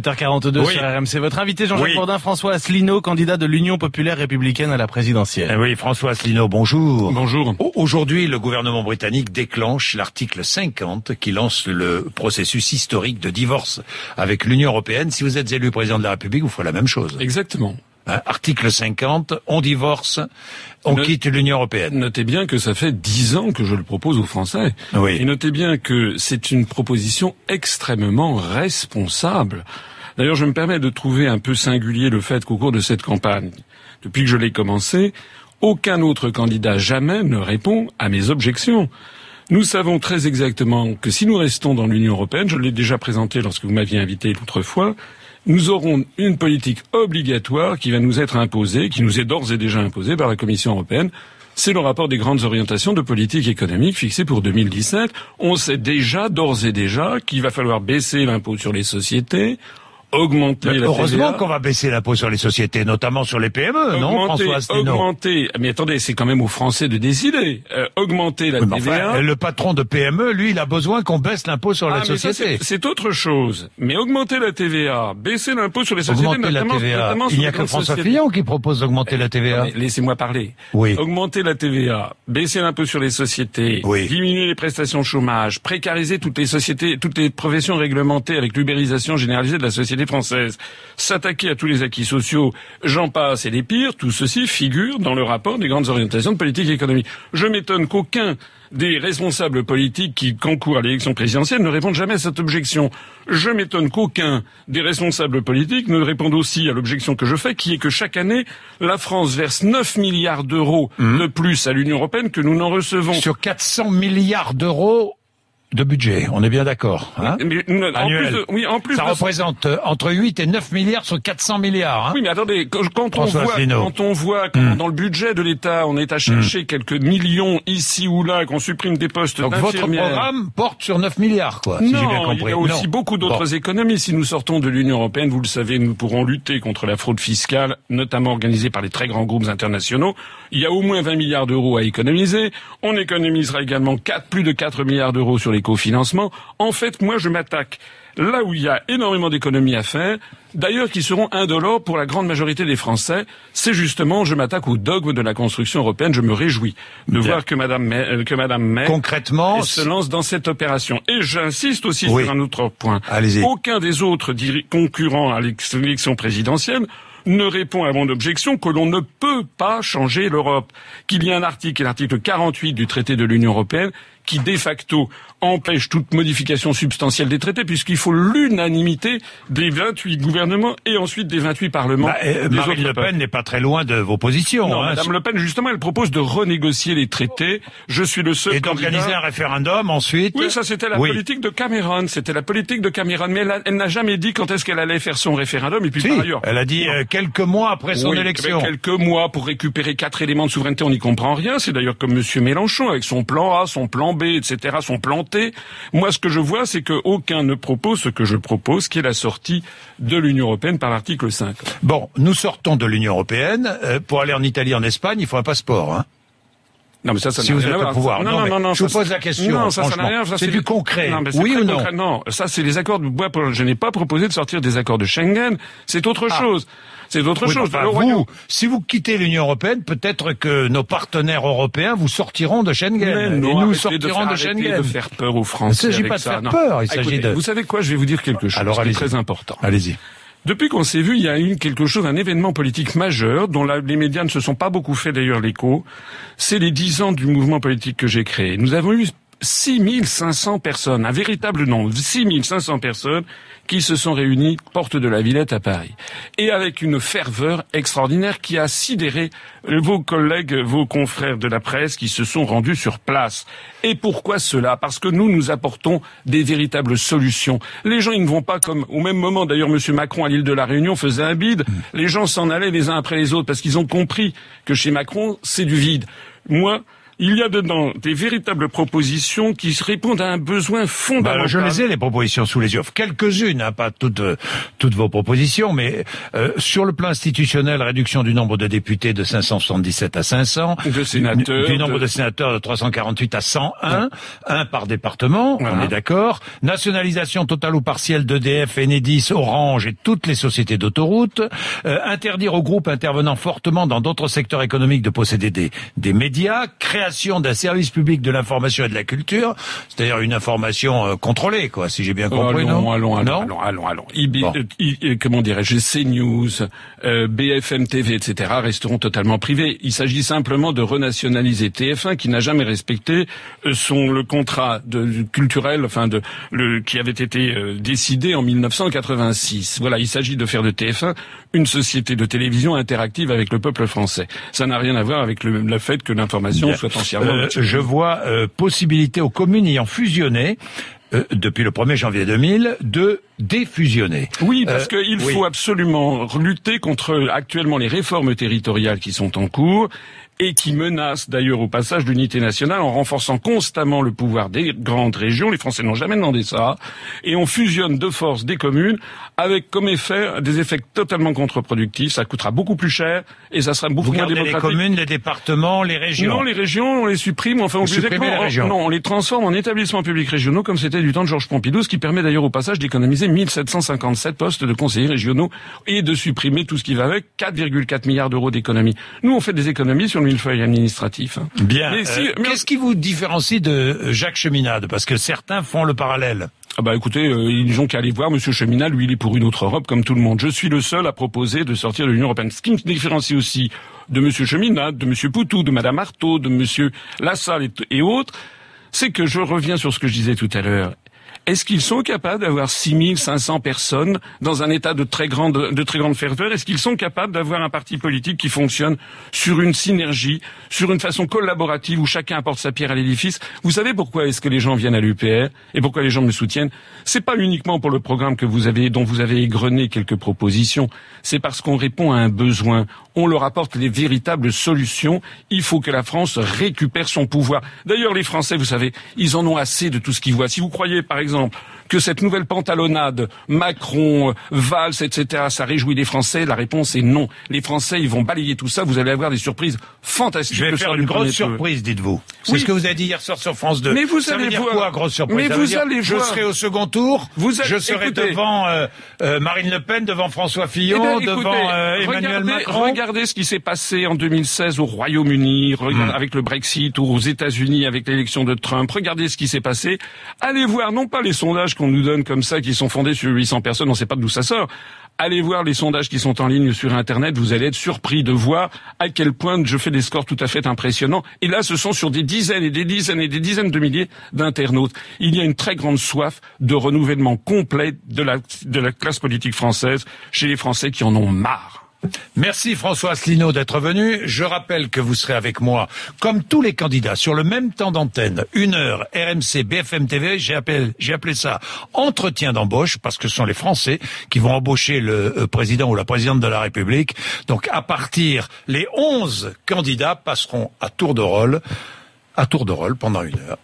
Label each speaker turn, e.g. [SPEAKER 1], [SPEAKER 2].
[SPEAKER 1] 7h42
[SPEAKER 2] Oui.
[SPEAKER 1] sur RMC. Votre invité Jean-Jacques
[SPEAKER 2] Oui.
[SPEAKER 1] Bourdin, François Asselineau, candidat de l'Union populaire républicaine à la présidentielle.
[SPEAKER 2] Eh oui, François Asselineau, bonjour.
[SPEAKER 3] Bonjour.
[SPEAKER 2] Au- Aujourd'hui, le gouvernement britannique déclenche l'article 50 qui lance le processus historique de divorce avec l'Union européenne. Si vous êtes élu président de la République, vous ferez la même chose.
[SPEAKER 3] Exactement.
[SPEAKER 2] Hein, article 50, on divorce, on quitte l'Union européenne.
[SPEAKER 3] Notez bien que ça fait dix ans que je le propose aux Français.
[SPEAKER 2] Oui.
[SPEAKER 3] Et notez bien que c'est une proposition extrêmement responsable. D'ailleurs, je me permets de trouver un peu singulier le fait qu'au cours de cette campagne, depuis que je l'ai commencé, aucun autre candidat jamais ne répond à mes objections. Nous savons très exactement que si nous restons dans l'Union européenne, je l'ai déjà présenté lorsque vous m'aviez invité l'autre fois, nous aurons une politique obligatoire qui va nous être imposée, qui nous est d'ores et déjà imposée par la Commission européenne. C'est le rapport des grandes orientations de politique économique fixé pour 2017. On sait déjà, d'ores et déjà, qu'il va falloir baisser l'impôt sur les sociétés, augmenter la
[SPEAKER 2] Heureusement qu'on va baisser l'impôt sur les sociétés, notamment sur les PME, non, François Asselineau
[SPEAKER 3] augmenter, mais attendez, c'est quand même aux Français de décider. Euh, augmenter la
[SPEAKER 2] mais
[SPEAKER 3] TVA.
[SPEAKER 2] enfin, le patron de PME, lui, il a besoin qu'on baisse l'impôt sur
[SPEAKER 3] Ah,
[SPEAKER 2] la
[SPEAKER 3] mais
[SPEAKER 2] société.
[SPEAKER 3] c'est- autre chose. Mais augmenter la TVA, baisser l'impôt sur les sociétés,
[SPEAKER 2] Augmenter la TVA.
[SPEAKER 3] notamment
[SPEAKER 2] Il n'y a que François
[SPEAKER 3] sociétés.
[SPEAKER 2] Fillon qui propose d'augmenter la TVA.
[SPEAKER 3] Mais Laissez-moi parler.
[SPEAKER 2] Oui.
[SPEAKER 3] Augmenter la TVA, baisser l'impôt sur les sociétés,
[SPEAKER 2] Oui.
[SPEAKER 3] diminuer les prestations chômage, précariser toutes les sociétés, toutes les professions réglementées avec l'ubérisation généralisée de la société française, s'attaquer à tous les acquis sociaux, j'en passe et les pires, tout ceci figure dans le rapport des grandes orientations de politique économique. Je m'étonne qu'aucun des responsables politiques qui concourent à l'élection présidentielle ne répondent jamais à cette objection. Je m'étonne qu'aucun des responsables politiques ne réponde aussi à l'objection que je fais, qui est que chaque année, la France verse 9 milliards d'euros de plus à l'Union européenne que nous n'en recevons.
[SPEAKER 2] Sur 400 milliards d'euros de budget, on est bien d'accord. Hein
[SPEAKER 3] Mais, euh, en plus de- oui, en plus
[SPEAKER 2] Ça
[SPEAKER 3] de-
[SPEAKER 2] représente euh, entre 8 et 9 milliards sur 400 milliards. Hein
[SPEAKER 3] Oui, mais attendez, quand, quand on voit, quand on voit que dans le budget de l'État, on est à chercher quelques millions ici ou là, qu'on supprime des postes
[SPEAKER 2] Donc votre programme porte sur 9 milliards, quoi, si j'ai bien
[SPEAKER 3] Non,
[SPEAKER 2] compris.
[SPEAKER 3] il y a aussi
[SPEAKER 2] Non.
[SPEAKER 3] beaucoup d'autres
[SPEAKER 2] Bon.
[SPEAKER 3] économies. Si nous sortons de l'Union européenne, vous le savez, nous pourrons lutter contre la fraude fiscale, notamment organisée par les très grands groupes internationaux. Il y a au moins 20 milliards d'euros à économiser. On économisera également 4, plus de 4 milliards d'euros sur les cofinancements. En fait, moi, je m'attaque là où il y a énormément d'économies à faire, d'ailleurs qui seront indolores pour la grande majorité des Français. C'est justement, je m'attaque au dogme de la construction européenne. Je me réjouis de
[SPEAKER 2] Bien.
[SPEAKER 3] voir que Madame May, euh, que Madame May
[SPEAKER 2] Concrètement,
[SPEAKER 3] se lance dans cette opération. Et j'insiste aussi
[SPEAKER 2] Oui.
[SPEAKER 3] sur un autre point.
[SPEAKER 2] Allez-y.
[SPEAKER 3] Aucun des autres concurrents à l'élection présidentielle ne répond à mon objection que l'on ne peut pas changer l'Europe. Qu'il y a un article, l'article 48 du traité de l'Union européenne, qui de facto empêche toute modification substantielle des traités, puisqu'il faut l'unanimité des 28 gouvernements et ensuite des 28 parlements
[SPEAKER 2] bah, euh,
[SPEAKER 3] des
[SPEAKER 2] Marine Le. Pen n'est pas très loin de vos positions.
[SPEAKER 3] Non,
[SPEAKER 2] hein.
[SPEAKER 3] Madame Le Pen, justement, elle propose de renégocier les traités. Je suis le seul
[SPEAKER 2] Et d'organiser un référendum ensuite.
[SPEAKER 3] oui, ça c'était la
[SPEAKER 2] Oui.
[SPEAKER 3] politique de Cameron. C'était la politique de Cameron. Mais elle, n'a jamais dit quand est-ce qu'elle allait faire son référendum. Et puis
[SPEAKER 2] Si,
[SPEAKER 3] par ailleurs,
[SPEAKER 2] elle a dit euh, quelques mois après son
[SPEAKER 3] oui,
[SPEAKER 2] élection.
[SPEAKER 3] avec quelques mois pour récupérer quatre éléments de souveraineté, on n'y comprend rien. C'est d'ailleurs comme Monsieur Mélenchon avec son plan A, son plan B, etc., son plan T. Moi, ce que je vois, c'est qu'aucun ne propose ce que je propose, qui est la sortie de l'Union européenne par l'article 5.
[SPEAKER 2] Bon, nous sortons de l'Union européenne. Euh, pour aller en Italie, en Espagne, il faut un passeport. Hein.
[SPEAKER 3] Non, mais ça, ça
[SPEAKER 2] Si vous
[SPEAKER 3] rien
[SPEAKER 2] êtes
[SPEAKER 3] à
[SPEAKER 2] au
[SPEAKER 3] voir.
[SPEAKER 2] pouvoir.
[SPEAKER 3] Non,
[SPEAKER 2] Non,
[SPEAKER 3] non,
[SPEAKER 2] mais
[SPEAKER 3] non, non,
[SPEAKER 2] je vous pose la question,
[SPEAKER 3] Non, ça, ça n'a rien.
[SPEAKER 2] C'est du concret.
[SPEAKER 3] Non, mais c'est
[SPEAKER 2] Oui ou non
[SPEAKER 3] concret. Non, ça, c'est les accords de bois. Je n'ai pas proposé de sortir des accords de Schengen. C'est autre
[SPEAKER 2] Ah.
[SPEAKER 3] chose. C'est autre
[SPEAKER 2] Oui,
[SPEAKER 3] chose.
[SPEAKER 2] vous, si vous quittez l'Union européenne, peut-être que nos partenaires européens vous sortiront de Schengen.
[SPEAKER 3] Mais
[SPEAKER 2] et nous sortirons
[SPEAKER 3] de,
[SPEAKER 2] de, Schengen.
[SPEAKER 3] de faire peur aux Français.
[SPEAKER 2] Il ne s'agit pas de
[SPEAKER 3] ça.
[SPEAKER 2] faire
[SPEAKER 3] Non.
[SPEAKER 2] peur, il s'agit de-
[SPEAKER 3] Vous savez quoi? Je vais vous dire quelque chose
[SPEAKER 2] Alors,
[SPEAKER 3] qui est très important.
[SPEAKER 2] Allez-y.
[SPEAKER 3] Depuis qu'on s'est vu, il y a eu quelque chose, un événement politique majeur dont les médias ne se sont pas beaucoup fait d'ailleurs l'écho. C'est les dix ans du mouvement politique que j'ai créé. Nous avons eu 6500 personnes, un véritable nombre, 6500 personnes qui se sont réunies porte de la Villette à Paris. Et avec une ferveur extraordinaire qui a sidéré vos collègues, vos confrères de la presse qui se sont rendus sur place. Et pourquoi cela? Parce que nous, nous apportons des véritables solutions. Les gens, ils ne vont pas comme, au même moment, d'ailleurs, Monsieur Macron à l'île de la Réunion faisait un bide. Les gens s'en allaient les uns après les autres parce qu'ils ont compris que chez Macron, c'est du vide. Moi, il y a dedans des véritables propositions qui répondent à un besoin fondamental.
[SPEAKER 2] Bah, je les ai les propositions sous les yeux, quelques-unes, hein, pas toutes euh, toutes vos propositions, mais euh, sur le plan institutionnel, réduction du nombre de députés de 577 à 500,
[SPEAKER 3] de sénateurs,
[SPEAKER 2] du nombre de, de sénateurs de 348 à 101, un par département, voilà. on est d'accord. Nationalisation totale ou partielle d'EDF, Enedis, Orange et toutes les sociétés d'autoroutes. Euh, interdire aux groupes intervenant fortement dans d'autres secteurs économiques de posséder des, des médias. Création d'un service public de l'information et de la culture, c'est-à-dire une information euh, contrôlée, quoi, si j'ai bien compris.
[SPEAKER 3] allons,
[SPEAKER 2] non
[SPEAKER 3] allons, allons,
[SPEAKER 2] non
[SPEAKER 3] allons, allons, allons. IB, bon. euh, comment dirais-je, CNews, euh, BFM TV, etc. resteront totalement privés. Il s'agit simplement de renationaliser TF1 qui n'a jamais respecté euh, son le contrat de, culturel, enfin de le qui avait été euh, décidé en 1986. Voilà, il s'agit de faire de TF1 une société de télévision interactive avec le peuple français. Ça n'a rien à voir avec le, le fait que l'information soit
[SPEAKER 2] Euh, je vois euh, possibilité aux communes ayant fusionné euh, depuis le 1er janvier 2000 de défusionner.
[SPEAKER 3] Oui, parce euh, qu'il oui. faut absolument lutter contre actuellement les réformes territoriales qui sont en cours et qui menacent d'ailleurs au passage l'unité nationale en renforçant constamment le pouvoir des grandes régions. Les Français n'ont jamais demandé ça. Et on fusionne de force des communes avec comme effet des effets totalement contre-productifs. Ça coûtera beaucoup plus cher et ça sera beaucoup
[SPEAKER 2] Vous
[SPEAKER 3] moins démocratique.
[SPEAKER 2] les communes, les départements, les régions
[SPEAKER 3] Non, les régions, on les supprime. Enfin, on
[SPEAKER 2] les régions.
[SPEAKER 3] non, on les transforme en établissements publics régionaux comme c'était du temps de Georges Pompidou, ce qui permet d'ailleurs au passage d'économiser 1757 postes de conseillers régionaux et de supprimer tout ce qui va avec 4,4 milliards d'euros d'économies. Nous, on fait des économies sur millefeuille administratif. Hein.
[SPEAKER 2] Bien. Mais si, euh, mais... Qu'est-ce qui vous différencie de Jacques Cheminade? Parce que certains font le parallèle.
[SPEAKER 3] Ah bah écoutez, euh, ils ont qu'à aller voir Monsieur Cheminade, lui il est pour une autre Europe comme tout le monde. Je suis le seul à proposer de sortir de l'Union européenne. Ce qui me différencie aussi de Monsieur Cheminade, de Monsieur Poutou, de Madame Artaud, de Monsieur Lassalle et, et autres, c'est que je reviens sur ce que je disais tout à l'heure. Est-ce qu'ils sont capables d'avoir 6500 personnes dans un état de très grande, de très grande ferveur? Est-ce qu'ils sont capables d'avoir un parti politique qui fonctionne sur une synergie, sur une façon collaborative où chacun apporte sa pierre à l'édifice? Vous savez pourquoi est-ce que les gens viennent à l'UPR et pourquoi les gens me soutiennent? C'est pas uniquement pour le programme que vous avez, dont vous avez égrené quelques propositions. C'est parce qu'on répond à un besoin. On leur apporte les véritables solutions. Il faut que la France récupère son pouvoir. D'ailleurs, les Français, vous savez, ils en ont assez de tout ce qu'ils voient. Si vous croyez, par exemple, que cette nouvelle pantalonnade, Macron, Valls, etc., ça réjouit les Français La réponse est non. Les Français, ils vont balayer tout ça. Vous allez avoir des surprises fantastiques.
[SPEAKER 2] Je vais faire une grosse surprise, dites-vous. C'est oui. ce que vous avez dit hier soir sur France 2.
[SPEAKER 3] Mais vous
[SPEAKER 2] ça
[SPEAKER 3] allez
[SPEAKER 2] veut dire
[SPEAKER 3] voir.
[SPEAKER 2] quoi, grosse surprise
[SPEAKER 3] Mais
[SPEAKER 2] ça
[SPEAKER 3] vous allez
[SPEAKER 2] je
[SPEAKER 3] voir.
[SPEAKER 2] serai au second tour.
[SPEAKER 3] Vous
[SPEAKER 2] je serai
[SPEAKER 3] écoutez.
[SPEAKER 2] devant euh, euh, Marine Le Pen, devant François Fillon,
[SPEAKER 3] eh bien,
[SPEAKER 2] devant euh, Emmanuel
[SPEAKER 3] regardez,
[SPEAKER 2] Macron.
[SPEAKER 3] Regardez ce qui s'est passé en 2016 au Royaume-Uni,
[SPEAKER 2] Hmm.
[SPEAKER 3] avec le Brexit, ou aux États-Unis avec l'élection de Trump. Regardez ce qui s'est passé. Allez voir non pas les sondages qu'on nous donne comme ça, qui sont fondés sur 800 personnes, on ne sait pas d'où ça sort. Allez voir les sondages qui sont en ligne sur Internet, vous allez être surpris de voir à quel point je fais des scores tout à fait impressionnants. Et là, ce sont sur des dizaines et des dizaines et des dizaines de milliers d'internautes. Il y a une très grande soif de renouvellement complet de la, de la classe politique française chez les Français qui en ont marre.
[SPEAKER 2] Merci François Asselineau d'être venu. Je rappelle que vous serez avec moi, comme tous les candidats, sur le même temps d'antenne, une heure, RMC, BFM TV. J'ai appelé, appelé ça entretien d'embauche parce que ce sont les Français qui vont embaucher le euh, président ou la présidente de la République. Donc à partir, les 11 candidats passeront à tour de rôle, à tour de rôle pendant une heure.